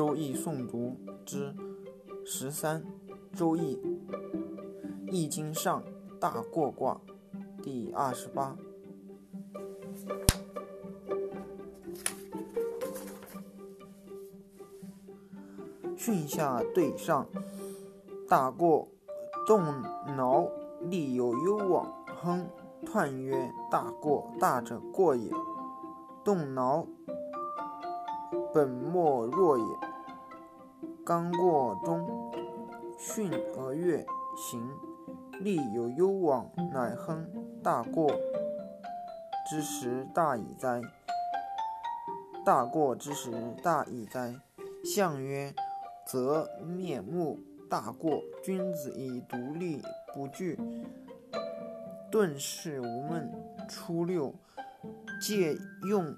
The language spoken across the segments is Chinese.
周易诵读之十三，周易易经上大过卦第二十八。巽下对上，大过，动挠，利有攸往。亨，彖曰：大过，大者过也。动挠，本末若也。刚过中，巽而月行，利有攸往，乃亨。大过之时，大矣哉！大过之时，大矣哉！象曰。则面目大过，君子以独立不惧，顿世无闷。初六，借用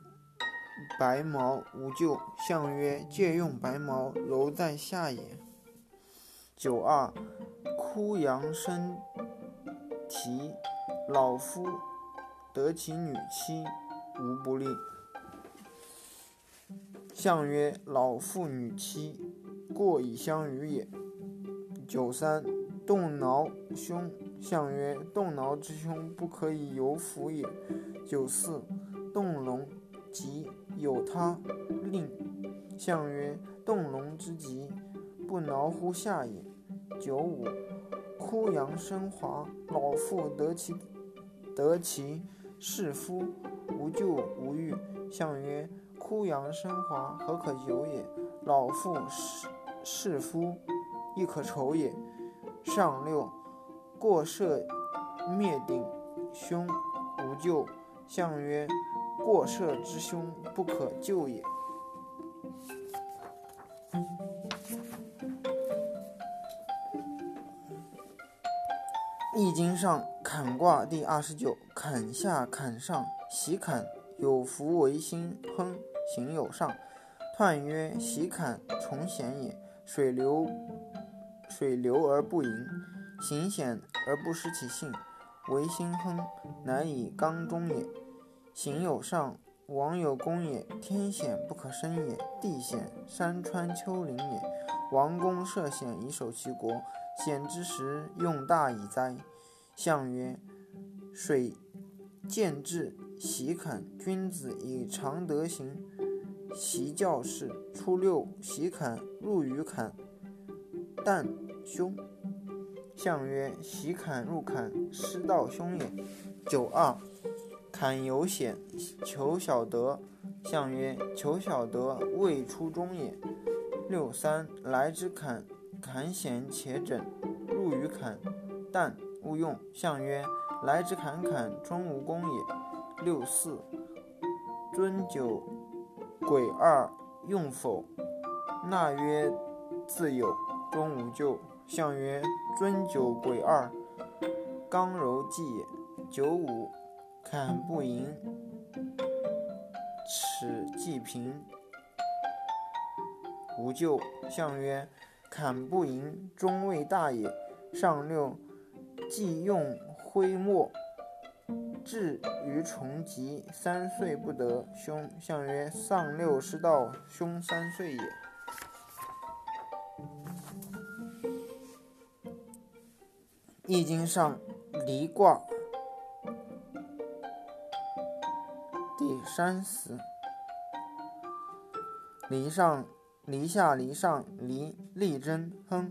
白毛无咎。相曰：借用白毛，楼在下也。九二，枯杨生啼，老夫得其女妻，无不利。相曰：老妇女妻。过以相与也。九三，动挠凶。相曰：动挠之凶，不可以有辅也。九四，动龙吉，有他令。相曰：动龙之极，不挠乎下也。九五，枯杨生华，老妇得其得其士夫，无咎无欲。相曰：枯杨生华，何可久也？老妇是。弑夫，亦可愁也。上六，过射灭顶，凶，无咎。相曰：过射之凶，不可救也。易经上坎卦第二十九，坎下坎上，喜坎，有福为心，亨，行有上。彖曰：喜坎，重险也。水流，水流而不盈，行险而不失其性，为心亨，乃以刚中也。行有上，王有功也。天险不可生也，地险山川丘陵也。王公涉险以守其国，险之时用大矣哉！象曰：水见至，喜坎。君子以常德行。习教士。初六，喜坎，入于坎，旦凶。象曰：喜坎入坎，失道凶也。九二，坎有险，求小得。象曰：求小得，未出中也。六三，来之坎，坎险且枕，入于坎，旦勿用。象曰：来之坎坎，终无功也。六四，尊九。鬼二用否？纳曰：自有，终无咎。象曰：尊九鬼二，刚柔济也。九五，坎不盈，此既平，无咎。象曰：坎不盈，终未大也。上六，既用灰墨。至于重疾，三岁不得。凶。相曰：上六失道，凶三岁也。易经上离卦第三十。离上，离下，离上，离利贞，亨。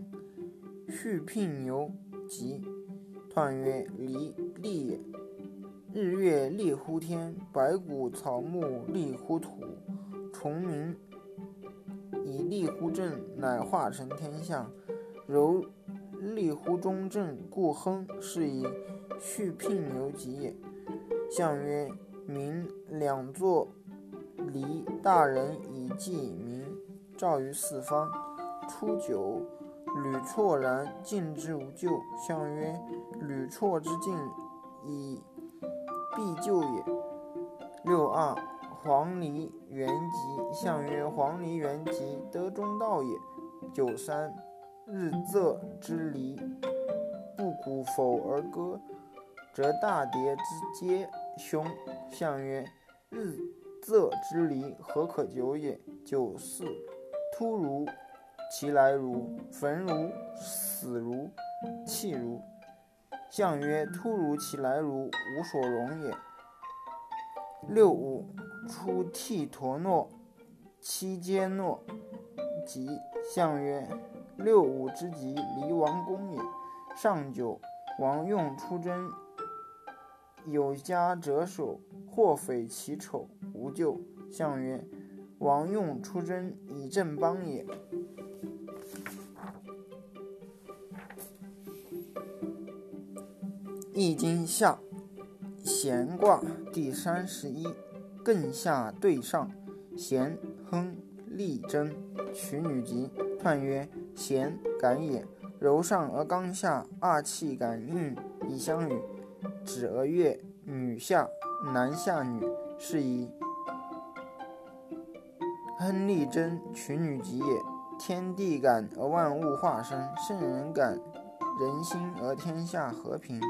续聘牛，吉。彖曰：离利也。日月丽乎天，白谷草木丽乎土，虫鸣以利乎正，乃化成天下。柔利乎中正，故亨。是以续聘牛吉也。象曰：民两作离，大人以济民，照于四方。初九，履错然，敬之无咎。象曰：履错之敬，以必救也。六二，黄鹂元吉。象曰：黄鹂元吉，得中道也。九三，日昃之离，不鼓否而歌，则大蝶之嗟凶。象曰：日昃之离，何可久也。九四，突如其来如，焚如，死如，弃如。象曰：突如其来如，无所容也。六五出涕陀诺，七阶诺，吉。象曰：六五之吉，离王宫也。上九王用出征，有家者守，或匪其丑，无咎。象曰：王用出征，以正邦也。易经下乾卦第三十一，艮下对上，咸亨利贞，取女吉。彖曰：咸，感也。柔上而刚下，二气感应以相与。子而月，女下，男下女，是以亨利贞，取女吉也。天地感而万物化生，圣人感人心而天下和平。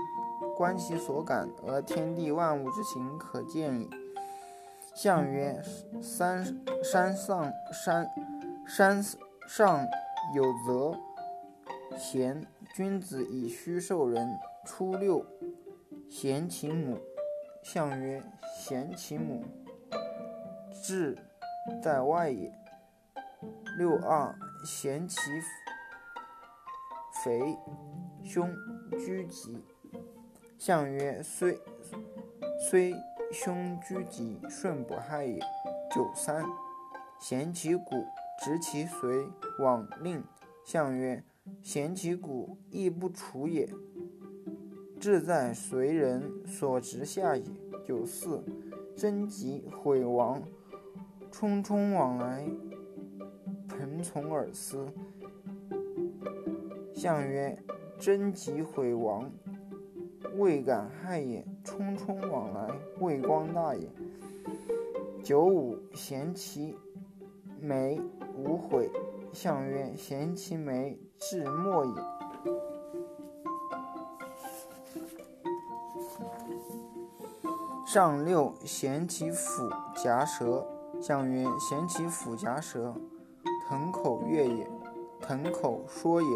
观其所感，而天地万物之情可见矣。象曰：山山上山山上有泽，贤君子以虚受人。初六，贤其母。象曰：贤其母，志在外也。六二，贤其肥，兄居吉。象曰：虽虽凶居吉，顺不害也。九三，咸其骨，直其髓，往令。象曰：贤其骨，亦不处也。志在随人所直下也。九四，贞吉，毁亡，匆匆往来，朋从尔思。象曰：贞吉，毁亡。未敢害也，匆匆往来，未光大也。九五，咸其眉，无悔。象曰：咸其眉，至末也。上六，咸其腹，夹舌。象曰：咸其腹，夹舌，腾口悦也，腾口说也。